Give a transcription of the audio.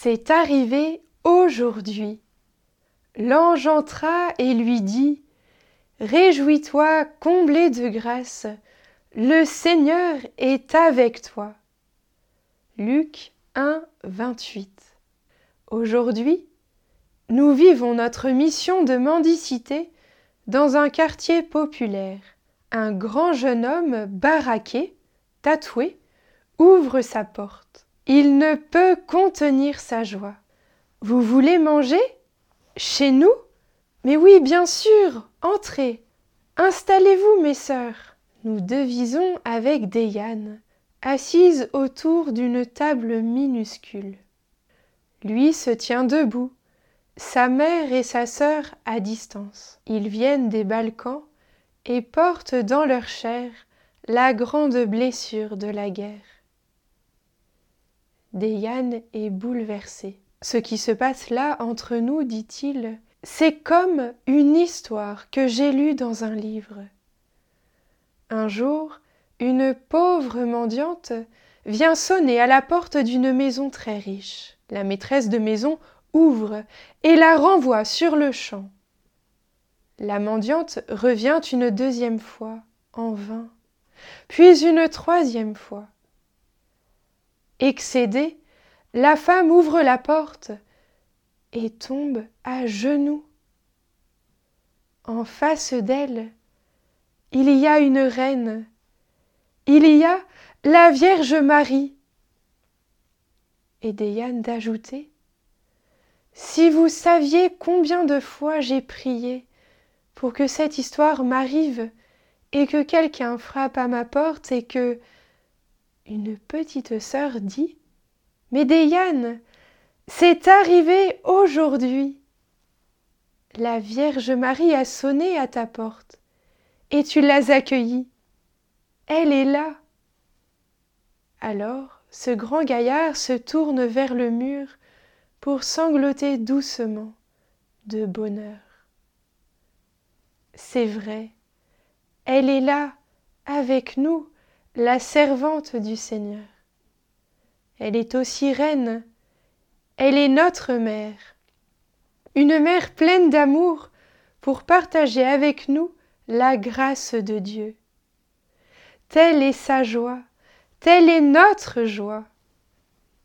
C'est arrivé aujourd'hui. L'ange entra et lui dit Réjouis-toi, comblé de grâce, le Seigneur est avec toi. Luc 1, 28. Aujourd'hui, nous vivons notre mission de mendicité dans un quartier populaire. Un grand jeune homme baraqué, tatoué, ouvre sa porte. Il ne peut contenir sa joie. Vous voulez manger? Chez nous? Mais oui, bien sûr. Entrez. Installez-vous, mes sœurs. Nous devisons avec Déyane, assise autour d'une table minuscule. Lui se tient debout, sa mère et sa sœur à distance. Ils viennent des Balkans et portent dans leur chair la grande blessure de la guerre. Déyane est bouleversé. Ce qui se passe là entre nous, dit-il, c'est comme une histoire que j'ai lue dans un livre. Un jour, une pauvre mendiante vient sonner à la porte d'une maison très riche. La maîtresse de maison ouvre et la renvoie sur le champ. La mendiante revient une deuxième fois, en vain, puis une troisième fois. Excédée, la femme ouvre la porte et tombe à genoux. En face d'elle, il y a une reine, il y a la Vierge Marie. Et Déane d'ajouter Si vous saviez combien de fois j'ai prié pour que cette histoire m'arrive et que quelqu'un frappe à ma porte et que une petite sœur dit Mais c'est arrivé aujourd'hui. La Vierge Marie a sonné à ta porte et tu l'as accueillie. Elle est là. Alors ce grand gaillard se tourne vers le mur pour sangloter doucement de bonheur. C'est vrai, elle est là, avec nous, la servante du Seigneur. Elle est aussi reine, elle est notre mère, une mère pleine d'amour pour partager avec nous la grâce de Dieu. Telle est sa joie, telle est notre joie.